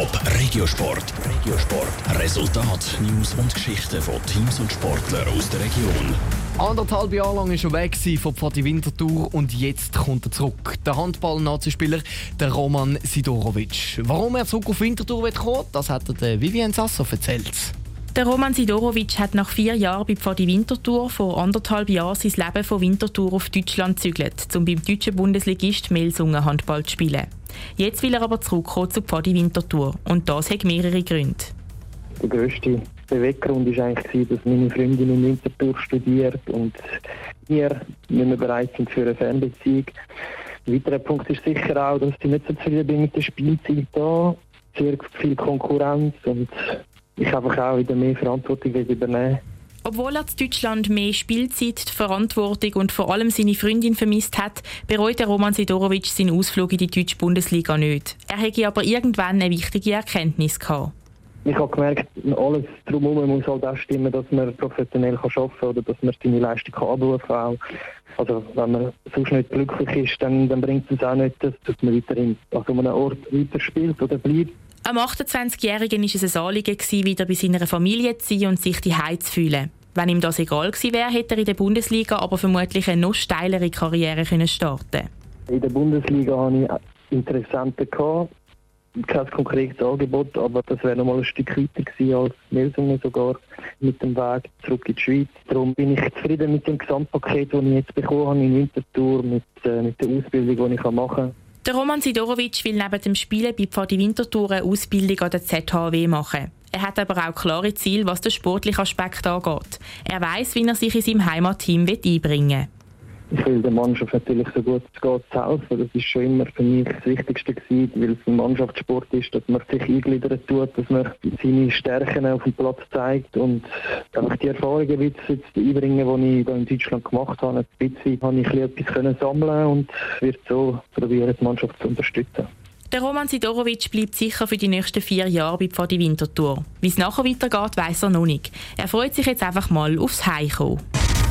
Top Regiosport. Regiosport. Resultat, News und Geschichten von Teams und Sportlern aus der Region. Anderthalb Jahre lang war er weg von Pfadi Winterthur und jetzt kommt er zurück. Der Handball-Nazispieler der Roman Sidorovic. Warum er zurück auf Winterthur kommt, das hat er Vivian Sasso erzählt. Der Roman Sidorovic hat nach vier Jahren bei Pfadi Winterthur vor anderthalb Jahren sein Leben von Winterthur auf Deutschland gezügelt, um beim deutschen Bundesligist Melsungen Handball zu spielen. Jetzt will er aber zurückkommen zu Pfadi Winterthur und das hat mehrere Gründe. Der grösste Beweggrund war eigentlich, dass meine Freundin in Winterthur studiert und wir nicht mehr bereit sind für eine Fernbeziehung. Ein weiterer Punkt ist sicher auch, dass ich nicht so zufrieden bin mit der Spielzeit da. Sehr viel Konkurrenz und ich einfach auch wieder mehr Verantwortung übernehmen obwohl er in Deutschland mehr Spielzeit, Verantwortung und vor allem seine Freundin vermisst hat, bereut der Roman Sidorovic seinen Ausflug in die deutsche Bundesliga nicht. Er hätte aber irgendwann eine wichtige Erkenntnis gehabt. Ich habe gemerkt, alles drumherum muss halt auch stimmen, dass man professionell arbeiten kann oder dass man seine Leistung kann abrufen kann. Also wenn man sonst nicht glücklich ist, dann, dann bringt es auch nicht, dass man weiterhin an so einem Ort weiterspielt oder bleibt. Am 28-Jährigen war es ein Anliegen, wieder bei seiner Familie zu sein und sich die zu fühlen. Wenn ihm das egal gewesen wäre, hätte er in der Bundesliga aber vermutlich eine noch steilere Karriere können starten In der Bundesliga hatte ich Interessenten. Kein konkretes Angebot, aber das wäre noch mal ein Stück weiter gewesen als Melsungen sogar mit dem Weg zurück in die Schweiz. Darum bin ich zufrieden mit dem Gesamtpaket, das ich jetzt bekommen habe in Winterthur, mit, äh, mit der Ausbildung, die ich machen kann. Der Roman Sidorovic will neben dem Spielen bei Pfadi Winterthur eine Ausbildung an der ZHW machen. Er hat aber auch klare Ziele, was den sportlichen Aspekt angeht. Er weiß, wie er sich in seinem Heimatteam einbringen will ich will der Mannschaft natürlich so gut es geht helfen. Das ist schon immer für mich das Wichtigste gewesen, weil es ein Mannschaftssport ist, dass man sich eingliedern tut, dass man seine Stärken auf dem Platz zeigt und einfach die Erfahrungen jetzt einbringen, die ich hier in Deutschland gemacht habe. Ein bisschen habe ich etwas können sammeln und wird so probieren, die Mannschaft zu unterstützen. Der Roman Sidorovic bleibt sicher für die nächsten vier Jahre bei Pfadi Winterthur. Wie es nachher weitergeht, weiß er noch nicht. Er freut sich jetzt einfach mal aufs Heimkommen.